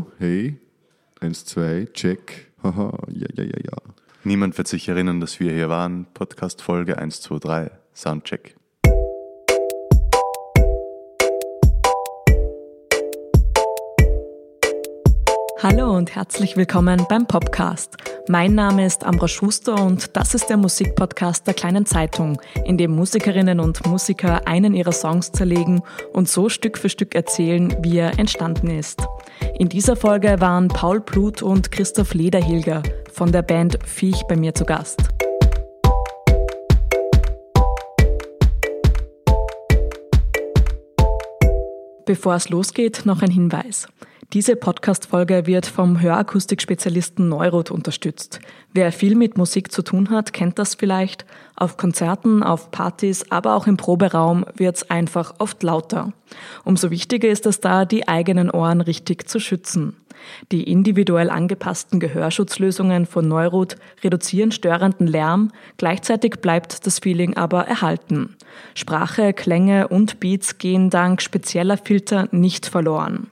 Hallo, hey, eins, zwei, check. Haha, ja, ja, ja, ja. Niemand wird sich erinnern, dass wir hier waren. Podcast Folge 1, 2, 3. Soundcheck. Hallo und herzlich willkommen beim Popcast. Mein Name ist Ambra Schuster und das ist der Musikpodcast der kleinen Zeitung, in dem Musikerinnen und Musiker einen ihrer Songs zerlegen und so Stück für Stück erzählen, wie er entstanden ist. In dieser Folge waren Paul Blut und Christoph Lederhilger von der Band Viech bei mir zu Gast. Bevor es losgeht, noch ein Hinweis. Diese Podcast-Folge wird vom Hörakustik-Spezialisten Neurot unterstützt. Wer viel mit Musik zu tun hat, kennt das vielleicht. Auf Konzerten, auf Partys, aber auch im Proberaum wird's einfach oft lauter. Umso wichtiger ist es da, die eigenen Ohren richtig zu schützen. Die individuell angepassten Gehörschutzlösungen von Neurot reduzieren störenden Lärm, gleichzeitig bleibt das Feeling aber erhalten. Sprache, Klänge und Beats gehen dank spezieller Filter nicht verloren.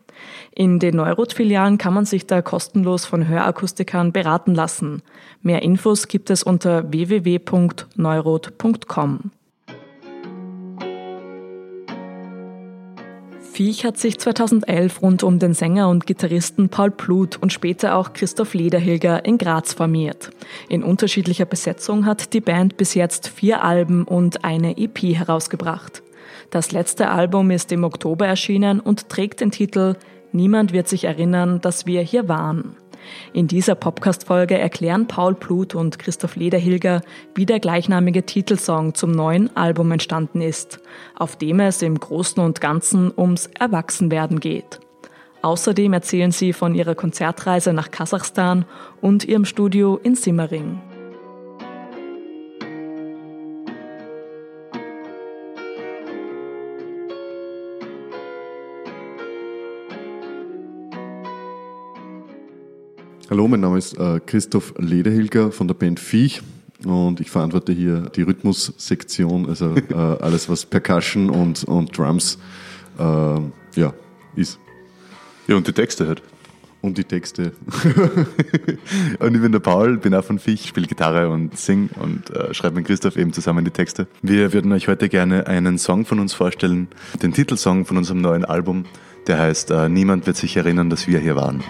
In den Neurot-Filialen kann man sich da kostenlos von Hörakustikern beraten lassen. Mehr Infos gibt es unter www.neurot.com. Viech hat sich 2011 rund um den Sänger und Gitarristen Paul Blut und später auch Christoph Lederhilger in Graz formiert. In unterschiedlicher Besetzung hat die Band bis jetzt vier Alben und eine EP herausgebracht. Das letzte Album ist im Oktober erschienen und trägt den Titel Niemand wird sich erinnern, dass wir hier waren. In dieser Podcast-Folge erklären Paul Blut und Christoph Lederhilger, wie der gleichnamige Titelsong zum neuen Album entstanden ist, auf dem es im Großen und Ganzen ums Erwachsenwerden geht. Außerdem erzählen sie von ihrer Konzertreise nach Kasachstan und ihrem Studio in Simmering. Hallo, mein Name ist äh, Christoph Lederhilger von der Band Viech und ich verantworte hier die Rhythmussektion, also äh, alles, was Percussion und, und Drums äh, ja, ist. Ja, und die Texte halt. Und die Texte. und ich bin der Paul, bin auch von Viech, spiele Gitarre und sing und äh, schreibe mit Christoph eben zusammen die Texte. Wir würden euch heute gerne einen Song von uns vorstellen, den Titelsong von unserem neuen Album, der heißt äh, Niemand wird sich erinnern, dass wir hier waren.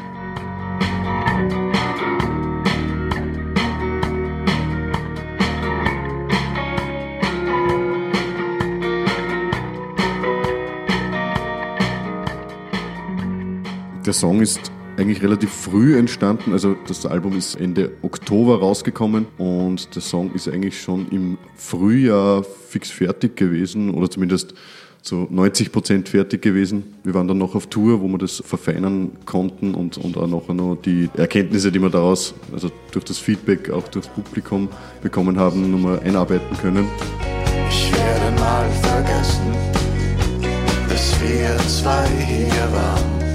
Song ist eigentlich relativ früh entstanden. Also das Album ist Ende Oktober rausgekommen und der Song ist eigentlich schon im Frühjahr fix fertig gewesen oder zumindest zu 90 Prozent fertig gewesen. Wir waren dann noch auf Tour, wo wir das verfeinern konnten und, und auch noch die Erkenntnisse, die wir daraus, also durch das Feedback, auch durchs Publikum bekommen haben, nochmal einarbeiten können. Ich werde mal vergessen, dass wir zwei hier waren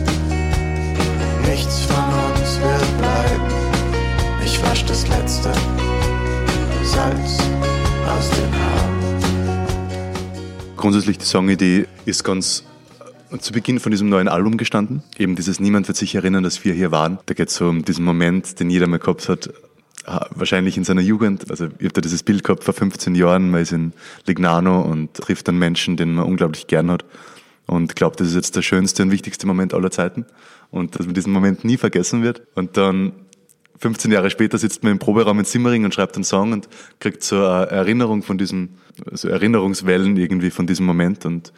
nichts von uns wird bleiben. Ich wasch das letzte Salz aus den Haaren. Grundsätzlich die Songidee ist ganz äh, zu Beginn von diesem neuen Album gestanden. Eben dieses Niemand wird sich erinnern, dass wir hier waren. Da geht es so um diesen Moment, den jeder mal gehabt hat, wahrscheinlich in seiner Jugend. Also ich habe da dieses Bild gehabt vor 15 Jahren, man ist in Lignano und trifft dann Menschen, den man unglaublich gern hat und glaubt, das ist jetzt der schönste und wichtigste Moment aller Zeiten und dass man diesen Moment nie vergessen wird. Und dann 15 Jahre später sitzt man im Proberaum in Simmering und schreibt einen Song und kriegt so eine Erinnerung von diesem, so Erinnerungswellen irgendwie von diesem Moment und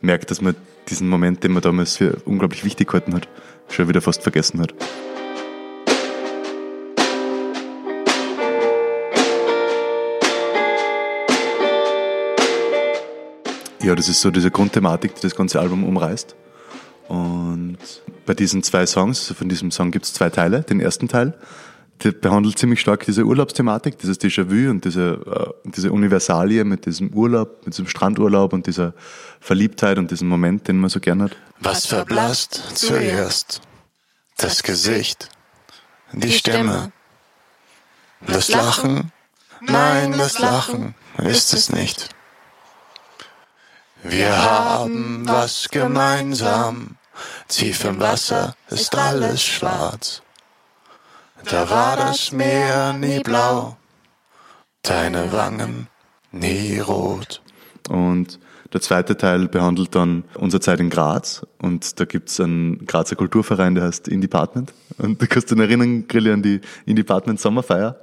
merkt, dass man diesen Moment, den man damals für unglaublich wichtig gehalten hat, schon wieder fast vergessen hat. Ja, das ist so diese Grundthematik, die das ganze Album umreißt. Bei diesen zwei Songs, also von diesem Song gibt es zwei Teile. Den ersten Teil, der behandelt ziemlich stark diese Urlaubsthematik, dieses Déjà-vu und diese, äh, diese Universalie mit diesem Urlaub, mit diesem Strandurlaub und dieser Verliebtheit und diesem Moment, den man so gern hat. Was verblasst zuerst? Das Gesicht, die Stimme, das Lachen? Nein, das Lachen ist es nicht. Wir haben was gemeinsam Tief im Wasser ist alles schwarz. Da war das Meer nie blau, deine Wangen nie rot. Und der zweite Teil behandelt dann unsere Zeit in Graz und da gibt es einen Grazer Kulturverein, der heißt In Department. Und du kannst dich erinnern, Grilli, an die In Department Sommerfeier.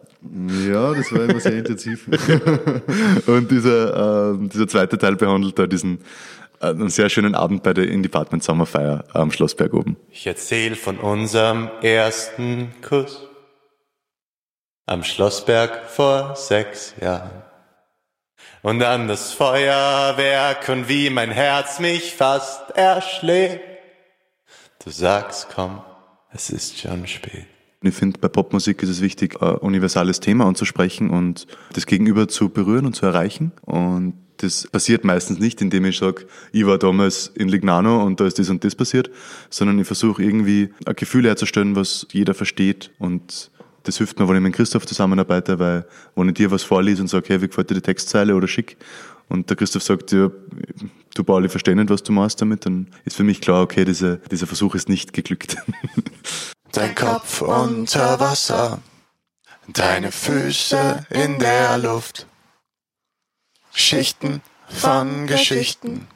Ja, das war immer sehr intensiv. und dieser, äh, dieser zweite Teil behandelt da diesen einen sehr schönen Abend bei der In Department Sommerfeier am Schlossberg oben. Ich erzähl von unserem ersten Kuss am Schlossberg vor sechs Jahren. Und an das Feuerwerk und wie mein Herz mich fast erschlägt. Du sagst, komm, es ist schon spät. Ich finde, bei Popmusik ist es wichtig, ein universales Thema anzusprechen und das Gegenüber zu berühren und zu erreichen. Und das passiert meistens nicht, indem ich sage, ich war damals in Lignano und da ist das und das passiert, sondern ich versuche irgendwie ein Gefühl herzustellen, was jeder versteht und das hilft mir, wenn ich mit Christoph zusammenarbeite, weil wenn ich dir was vorlese und sage, hey, wie gefällt dir die Textzeile oder schick, und der Christoph sagt, ja, du Pauli, verstehe nicht, was du machst damit, dann ist für mich klar, okay, diese, dieser Versuch ist nicht geglückt. Dein Kopf unter Wasser, deine Füße in der Luft. Schichten von Geschichten.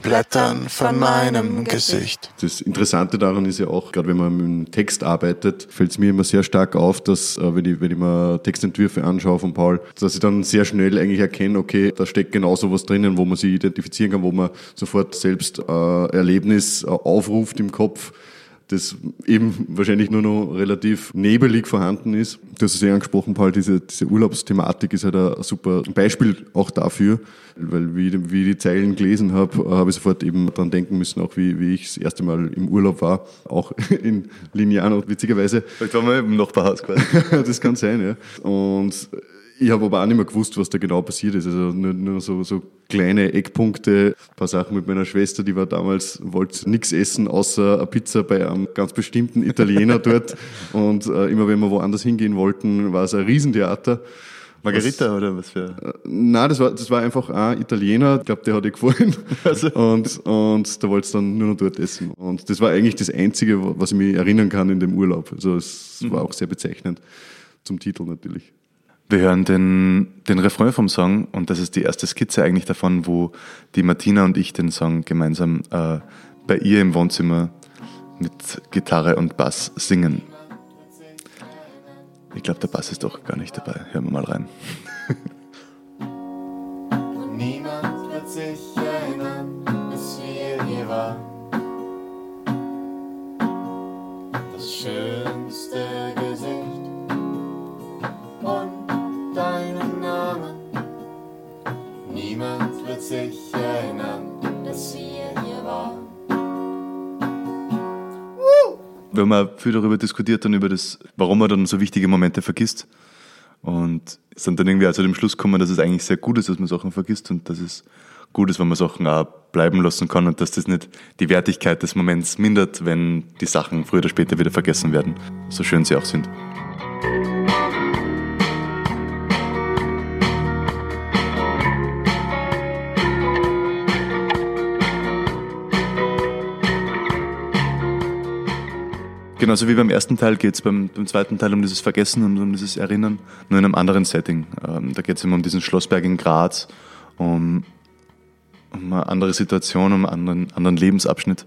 Blättern von meinem Gesicht. Das Interessante daran ist ja auch, gerade wenn man mit dem Text arbeitet, fällt es mir immer sehr stark auf, dass, äh, wenn ich, wenn ich mir Textentwürfe anschaue von Paul, dass ich dann sehr schnell eigentlich erkenne, okay, da steckt genau so was drinnen, wo man sich identifizieren kann, wo man sofort selbst äh, Erlebnis äh, aufruft im Kopf das eben wahrscheinlich nur noch relativ nebelig vorhanden ist. Du hast es ja angesprochen, Paul, diese, diese Urlaubsthematik ist halt ein super Beispiel auch dafür, weil wie, ich, wie ich die Zeilen gelesen habe, habe ich sofort eben dran denken müssen, auch wie, wie ich das erste Mal im Urlaub war, auch in Lignano, witzigerweise. Vielleicht waren wir im Nachbarhaus quasi. das kann sein, ja. Und ich habe aber auch nicht mehr gewusst, was da genau passiert ist. Also nur, nur so, so kleine Eckpunkte, ein paar Sachen mit meiner Schwester, die war damals, wollte nichts essen, außer eine Pizza bei einem ganz bestimmten Italiener dort. Und äh, immer wenn wir woanders hingehen wollten, war es ein Riesentheater. Margarita was, oder was für? Äh, nein, das war, das war einfach ein Italiener, ich glaube, der hat ihr gefallen. Also. Und, und da wollte es dann nur noch dort essen. Und das war eigentlich das Einzige, was ich mich erinnern kann in dem Urlaub. Also es mhm. war auch sehr bezeichnend. Zum Titel natürlich. Wir hören den, den Refrain vom Song und das ist die erste Skizze eigentlich davon, wo die Martina und ich den Song gemeinsam äh, bei ihr im Wohnzimmer mit Gitarre und Bass singen. Ich glaube, der Bass ist doch gar nicht dabei. Hören wir mal rein. Niemand wird sich sich erinnern, dass wir hier waren. Wir haben viel darüber diskutiert, dann über das, warum man dann so wichtige Momente vergisst. Und sind dann irgendwie auch zu dem Schluss gekommen, dass es eigentlich sehr gut ist, dass man Sachen vergisst und dass es gut ist, wenn man Sachen auch bleiben lassen kann und dass das nicht die Wertigkeit des Moments mindert, wenn die Sachen früher oder später wieder vergessen werden, so schön sie auch sind. Genauso wie beim ersten Teil geht es beim, beim, zweiten Teil um dieses Vergessen und um dieses Erinnern, nur in einem anderen Setting. Ähm, da geht es immer um diesen Schlossberg in Graz, um, um eine andere Situation, um einen anderen, anderen Lebensabschnitt,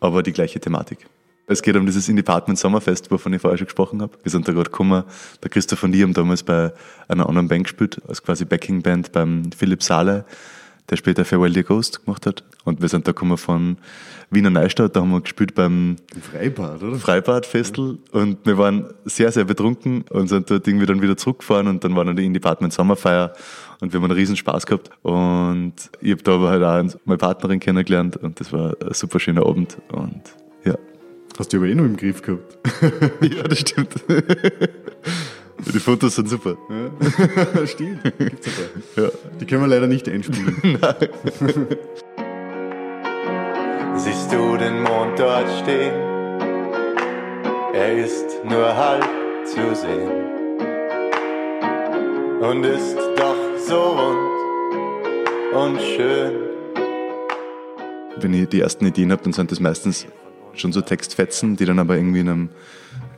aber die gleiche Thematik. Es geht um dieses In-Department Sommerfest, wovon ich vorher schon gesprochen habe. Wir sind da gerade gekommen. Der Christoph und ich haben damals bei einer anderen Band gespielt, als quasi Backing-Band beim Philipp Saale der später Farewell Dear Ghost gemacht hat. Und wir sind da gekommen von Wiener Neustadt, da haben wir gespielt beim Freibad, oder? Freibadfestel ja. und wir waren sehr, sehr betrunken und sind dort irgendwie dann wieder zurückgefahren und dann waren wir in Department Sommerfeier und wir haben einen riesen Spaß gehabt und ich habe da aber halt auch meine Partnerin kennengelernt und das war ein super schöner Abend und ja. Hast du aber eh noch im Griff gehabt. ja, das stimmt. Die Fotos sind super. Ja. Stimmt, gibt's aber. Ja. Die können wir leider nicht einspielen. Siehst du den Mond dort stehen? Er ist nur halb zu sehen und ist doch so rund und schön. wenn ich die ersten Ideen habe, dann sind das meistens schon so Textfetzen, die dann aber irgendwie in einem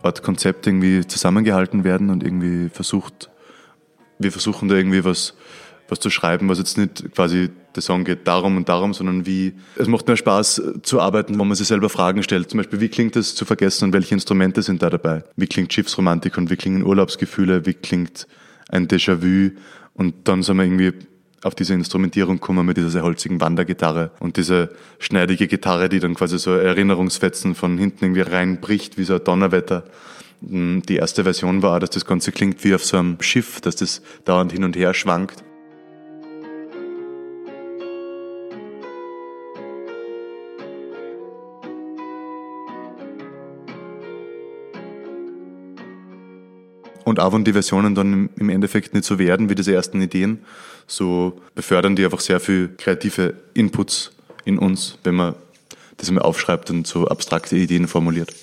Art Konzept irgendwie zusammengehalten werden und irgendwie versucht, wir versuchen da irgendwie was, was zu schreiben, was jetzt nicht quasi der Song geht darum und darum, sondern wie, es macht mir Spaß zu arbeiten, wo man sich selber Fragen stellt. Zum Beispiel, wie klingt es zu vergessen und welche Instrumente sind da dabei? Wie klingt Schiffsromantik und wie klingen Urlaubsgefühle? Wie klingt ein Déjà-vu? Und dann sind wir irgendwie auf diese Instrumentierung kommen mit dieser sehr holzigen Wandergitarre und diese schneidige Gitarre, die dann quasi so Erinnerungsfetzen von hinten irgendwie reinbricht, wie so ein Donnerwetter. Die erste Version war, dass das Ganze klingt wie auf so einem Schiff, dass das dauernd hin und her schwankt. Und auch wenn die Versionen dann im Endeffekt nicht so werden wie diese ersten Ideen, so befördern die einfach sehr viel kreative Inputs in uns, wenn man das einmal aufschreibt und so abstrakte Ideen formuliert.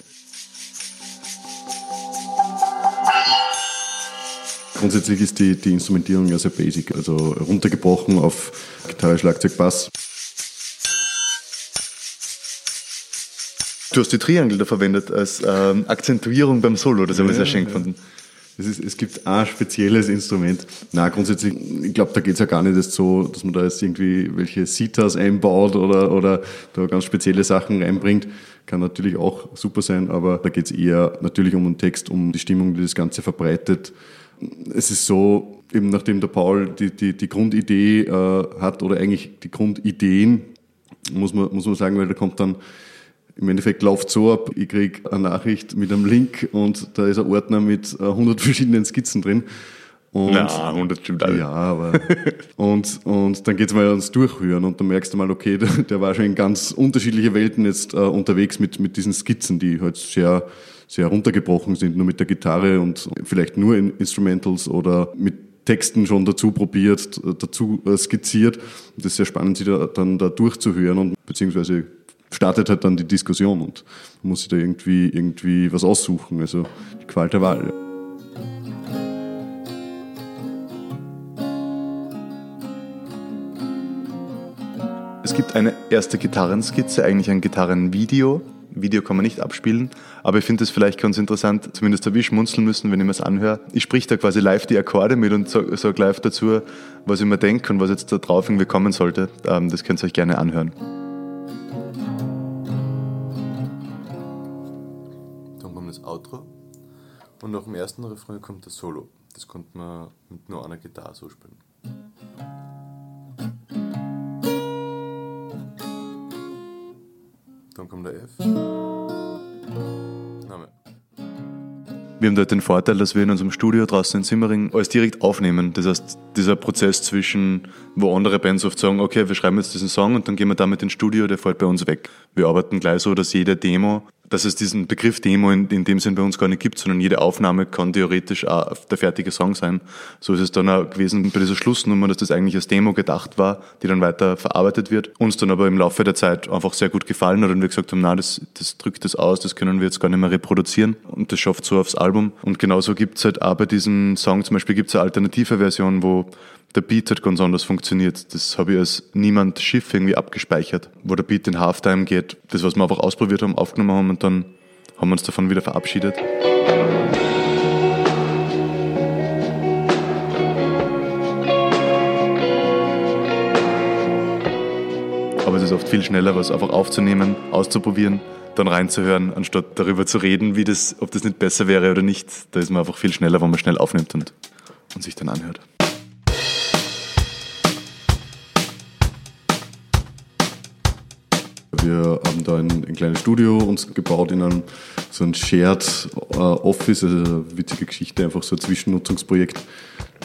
Grundsätzlich ist die, die Instrumentierung ja sehr basic, also runtergebrochen auf Gitarre, Schlagzeug, Bass. Du hast die Triangel da verwendet als ähm, Akzentuierung beim Solo, das habe ich sehr schön gefunden. Es, ist, es gibt ein spezielles Instrument. Na, grundsätzlich, ich glaube, da geht es ja gar nicht erst so, dass man da jetzt irgendwie welche Sitas einbaut oder, oder da ganz spezielle Sachen reinbringt. Kann natürlich auch super sein, aber da geht es eher natürlich um den Text, um die Stimmung, die das Ganze verbreitet. Es ist so, eben nachdem der Paul die, die, die Grundidee äh, hat oder eigentlich die Grundideen, muss man, muss man sagen, weil da kommt dann im Endeffekt läuft so ab, ich krieg eine Nachricht mit einem Link und da ist ein Ordner mit 100 verschiedenen Skizzen drin. Und, Na, 100 stimmt alle. Ja, aber. und, und dann geht's mal ans Durchhören und dann merkst du mal, okay, der, der war schon in ganz unterschiedliche Welten jetzt äh, unterwegs mit, mit diesen Skizzen, die halt sehr, sehr runtergebrochen sind, nur mit der Gitarre und vielleicht nur in Instrumentals oder mit Texten schon dazu probiert, dazu äh, skizziert. Das ist sehr spannend, sie da, dann da durchzuhören und beziehungsweise startet halt dann die Diskussion und muss sich da irgendwie, irgendwie was aussuchen. Also die Qual der Wahl. Es gibt eine erste Gitarrenskizze, eigentlich ein Gitarrenvideo. Video kann man nicht abspielen, aber ich finde es vielleicht ganz interessant, zumindest habe ich schmunzeln müssen, wenn ich mir das anhöre. Ich sprich da quasi live die Akkorde mit und sage sag live dazu, was ich mir denke und was jetzt da drauf irgendwie kommen sollte. Ähm, das könnt ihr euch gerne anhören. Outro und nach dem ersten Refrain kommt das Solo. Das konnte man mit nur einer Gitarre so spielen. Dann kommt der F. Name. Wir haben dort den Vorteil, dass wir in unserem Studio draußen in Simmering alles direkt aufnehmen. Das heißt, dieser Prozess zwischen, wo andere Bands oft sagen, okay, wir schreiben jetzt diesen Song und dann gehen wir damit ins Studio, der fällt bei uns weg. Wir arbeiten gleich so, dass jede Demo dass es diesen Begriff Demo in, in, dem Sinn bei uns gar nicht gibt, sondern jede Aufnahme kann theoretisch auch der fertige Song sein. So ist es dann auch gewesen bei dieser Schlussnummer, dass das eigentlich als Demo gedacht war, die dann weiter verarbeitet wird. Uns dann aber im Laufe der Zeit einfach sehr gut gefallen hat und wir gesagt haben, na, das, das drückt das aus, das können wir jetzt gar nicht mehr reproduzieren und das schafft so aufs Album. Und genauso gibt's halt auch bei diesem Song zum Beispiel gibt's eine alternative Version, wo der Beat hat ganz anders funktioniert. Das habe ich als niemand Schiff irgendwie abgespeichert, wo der Beat in Halftime geht. Das, was wir einfach ausprobiert haben, aufgenommen haben und dann haben wir uns davon wieder verabschiedet. Aber es ist oft viel schneller, was einfach aufzunehmen, auszuprobieren, dann reinzuhören, anstatt darüber zu reden, wie das, ob das nicht besser wäre oder nicht. Da ist man einfach viel schneller, wenn man schnell aufnimmt und, und sich dann anhört. Wir haben da ein, ein, kleines Studio uns gebaut in einem so ein Shared äh, Office, also eine witzige Geschichte, einfach so ein Zwischennutzungsprojekt,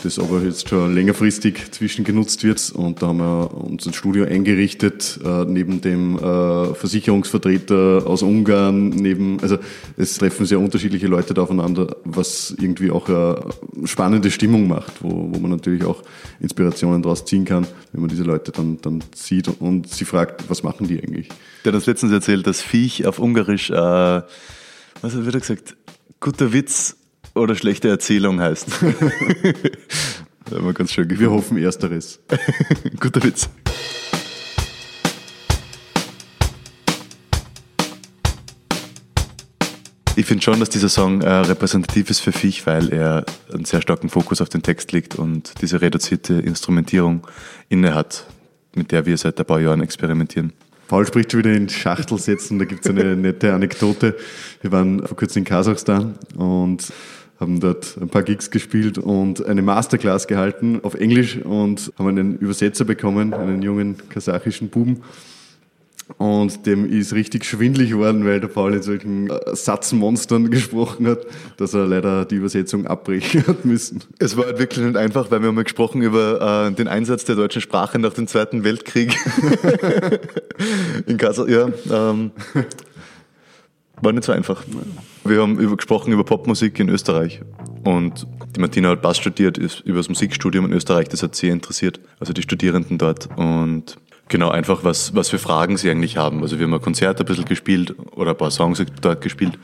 das aber jetzt schon längerfristig zwischengenutzt wird. Und da haben wir uns ein Studio eingerichtet, äh, neben dem äh, Versicherungsvertreter aus Ungarn, neben, also es treffen sehr unterschiedliche Leute da aufeinander, was irgendwie auch eine spannende Stimmung macht, wo, wo man natürlich auch Inspirationen daraus ziehen kann, wenn man diese Leute dann, dann sieht und sie fragt, was machen die eigentlich? Der hat uns letztens erzählt, dass Viech auf Ungarisch, äh, was hat er gesagt, guter Witz oder schlechte Erzählung heißt. das haben wir ganz schön Wir hoffen Ersteres. Guter Witz. Ich finde schon, dass dieser Song äh, repräsentativ ist für Fisch, weil er einen sehr starken Fokus auf den Text legt und diese reduzierte Instrumentierung inne hat, mit der wir seit ein paar Jahren experimentieren. Paul spricht schon wieder in Schachtelsätzen, da gibt es eine nette Anekdote. Wir waren vor kurzem in Kasachstan und haben dort ein paar Gigs gespielt und eine Masterclass gehalten auf Englisch und haben einen Übersetzer bekommen, einen jungen kasachischen Buben. Und dem ist richtig schwindlig geworden, weil der Paul in solchen äh, Satzmonstern gesprochen hat, dass er leider die Übersetzung abbrechen hat müssen. Es war halt wirklich nicht einfach, weil wir haben gesprochen über äh, den Einsatz der deutschen Sprache nach dem Zweiten Weltkrieg. in Kasachstan, ja. Ähm, war nicht so einfach. Wir haben über, gesprochen über Popmusik in Österreich. Und die Martina hat Bass studiert, ist über das Musikstudium in Österreich, das hat sie interessiert, also die Studierenden dort. Und Genau, einfach was, was für Fragen sie eigentlich haben. Also wir haben ein Konzert ein bisschen gespielt oder ein paar Songs dort gespielt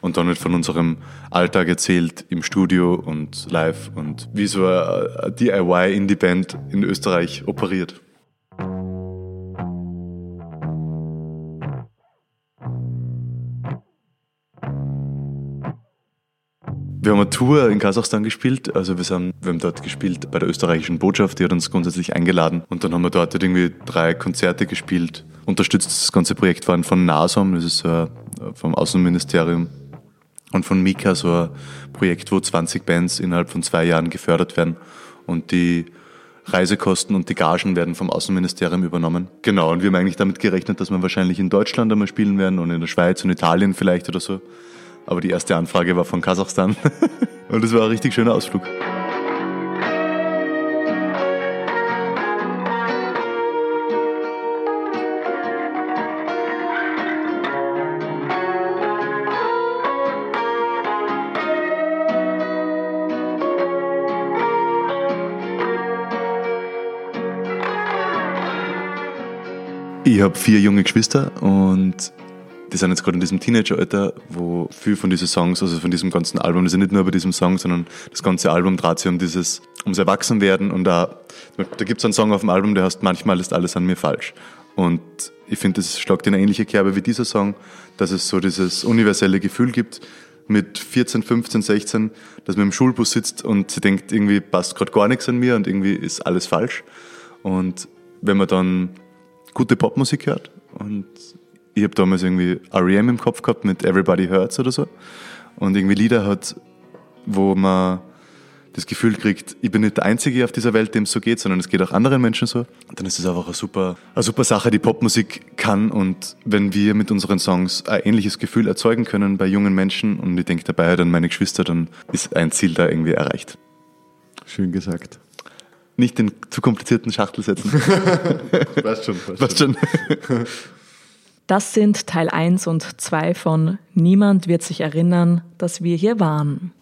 und dann halt von unserem Alltag erzählt im Studio und live und wie so eine DIY-Indie-Band in Österreich operiert. Wir haben eine Tour in Kasachstan gespielt. Also wir, sind, wir haben dort gespielt bei der österreichischen Botschaft, die hat uns grundsätzlich eingeladen. Und dann haben wir dort irgendwie drei Konzerte gespielt. Unterstützt das ganze Projekt waren von NASOM, das ist vom Außenministerium. Und von Mika, so ein Projekt, wo 20 Bands innerhalb von zwei Jahren gefördert werden. Und die Reisekosten und die Gagen werden vom Außenministerium übernommen. Genau, und wir haben eigentlich damit gerechnet, dass wir wahrscheinlich in Deutschland einmal spielen werden und in der Schweiz und Italien vielleicht oder so. Aber die erste Anfrage war von Kasachstan. Und es war ein richtig schöner Ausflug. Ich habe vier junge Geschwister und die sind jetzt gerade in diesem Teenageralter, wo viel von diesen Songs, also von diesem ganzen Album, das ist ja nicht nur bei diesem Song, sondern das ganze Album dreht sich um dieses, ums Erwachsenwerden und da, da gibt es einen Song auf dem Album, der heißt Manchmal ist alles an mir falsch. Und ich finde, das schlagt in eine ähnliche Kerbe wie dieser Song, dass es so dieses universelle Gefühl gibt, mit 14, 15, 16, dass man im Schulbus sitzt und sie denkt, irgendwie passt gerade gar nichts an mir und irgendwie ist alles falsch. Und wenn man dann gute Popmusik hört und ich habe damals irgendwie R.E.M. im Kopf gehabt mit Everybody Hurts oder so. Und irgendwie Lieder hat, wo man das Gefühl kriegt, ich bin nicht der Einzige auf dieser Welt, dem es so geht, sondern es geht auch anderen Menschen so. Dann ist es einfach eine super, eine super Sache, die Popmusik kann. Und wenn wir mit unseren Songs ein ähnliches Gefühl erzeugen können bei jungen Menschen und ich denke dabei halt an meine Geschwister, dann ist ein Ziel da irgendwie erreicht. Schön gesagt. Nicht den zu komplizierten Schachtel setzen. Passt schon. Passt, Passt schon. Das sind Teil 1 und 2 von Niemand wird sich erinnern, dass wir hier waren.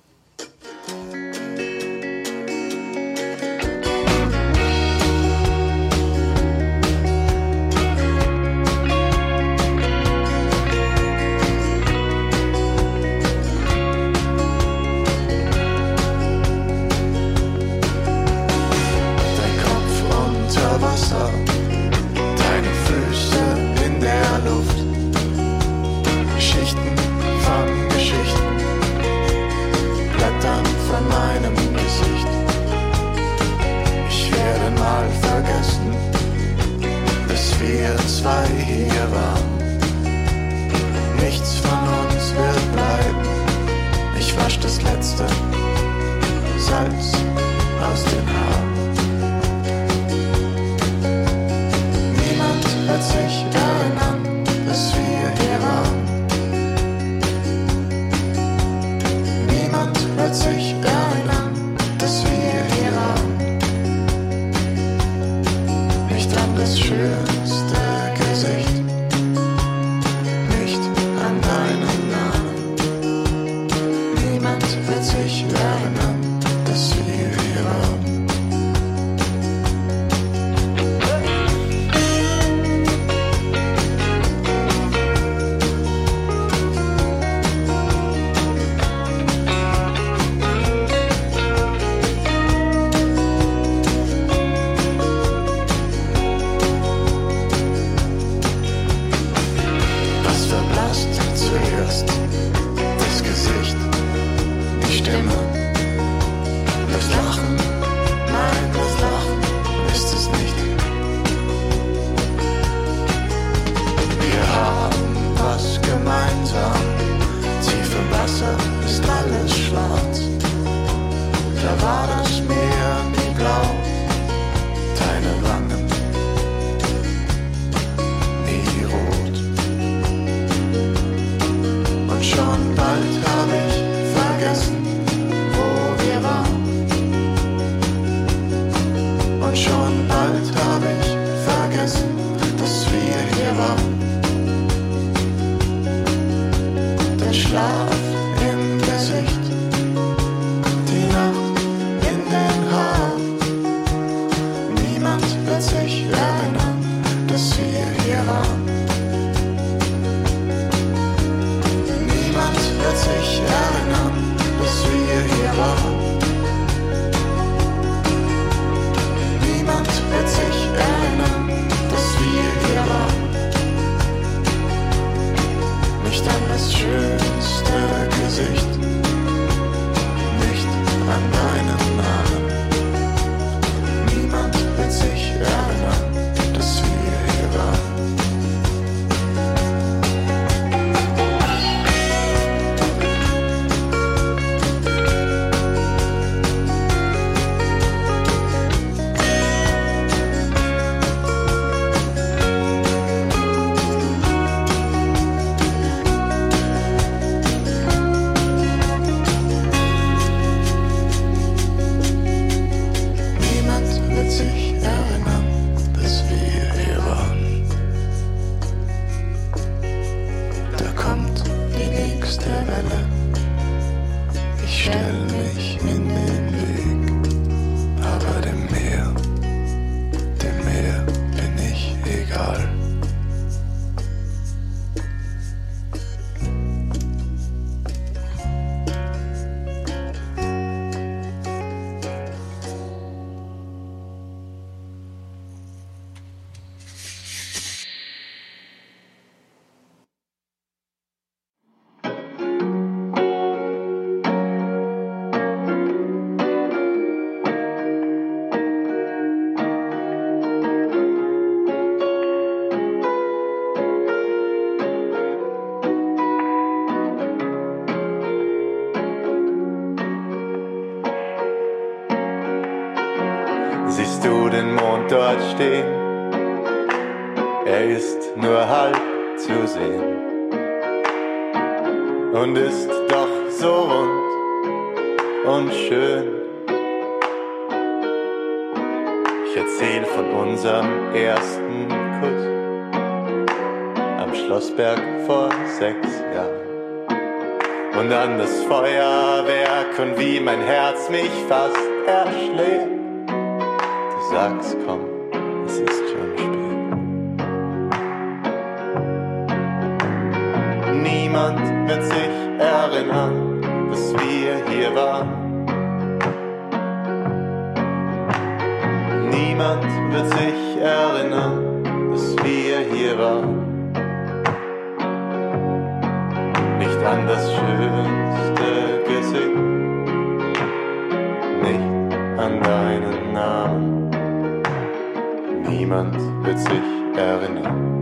give. und an das Feuerwerk und wie mein Herz mich fast erschlägt. Du sagst, komm, es ist schon spät. Niemand wird sich erinnern, dass wir hier waren. Niemand wird sich erinnern, dass wir hier waren. an das schönste Gesicht, nicht an deinen Namen. Niemand wird sich erinnern.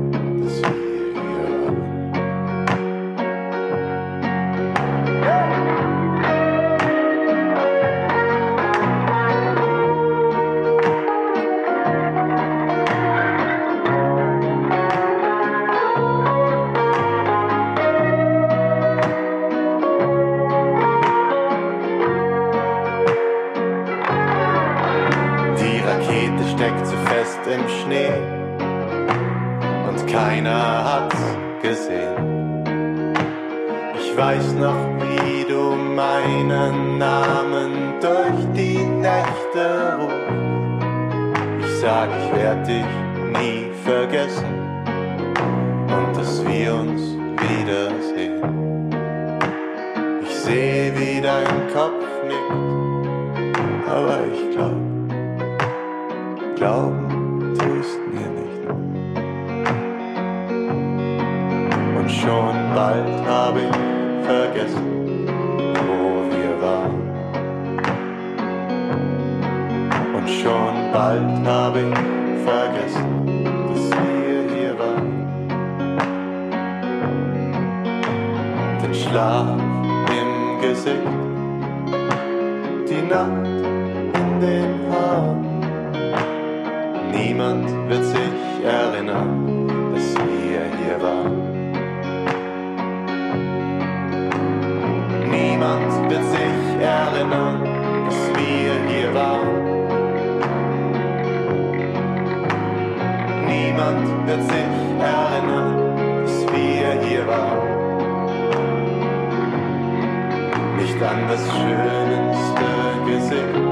und bald habe ich vergessen, wo wir waren. Und schon bald habe ich vergessen, dass wir hier waren. Den Schlaf im Gesicht, die Nacht in den Haaren. Niemand wird sich erinnern, dass wir hier waren. Niemand wird sich erinnern, dass wir hier waren. Niemand wird sich erinnern, dass wir hier waren. Nicht an das schönste Gesicht,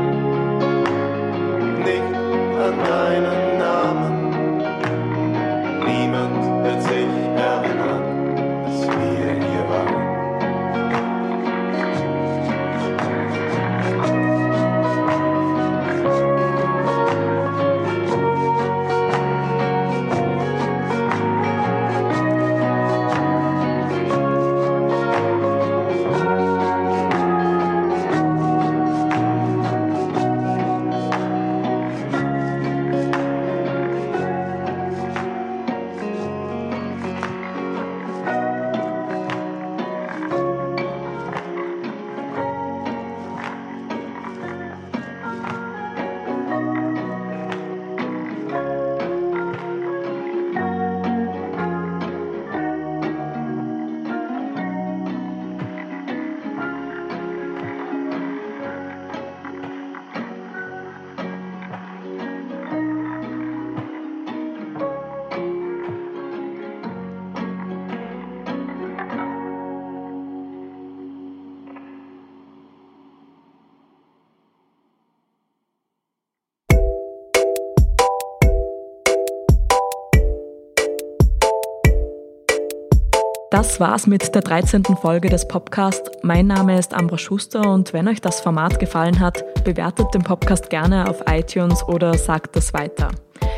Das war's mit der 13. Folge des Podcasts. Mein Name ist Ambra Schuster und wenn euch das Format gefallen hat, bewertet den Podcast gerne auf iTunes oder sagt es weiter.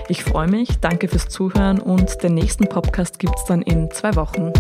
Ich freue mich, danke fürs Zuhören und den nächsten Podcast gibt's dann in zwei Wochen.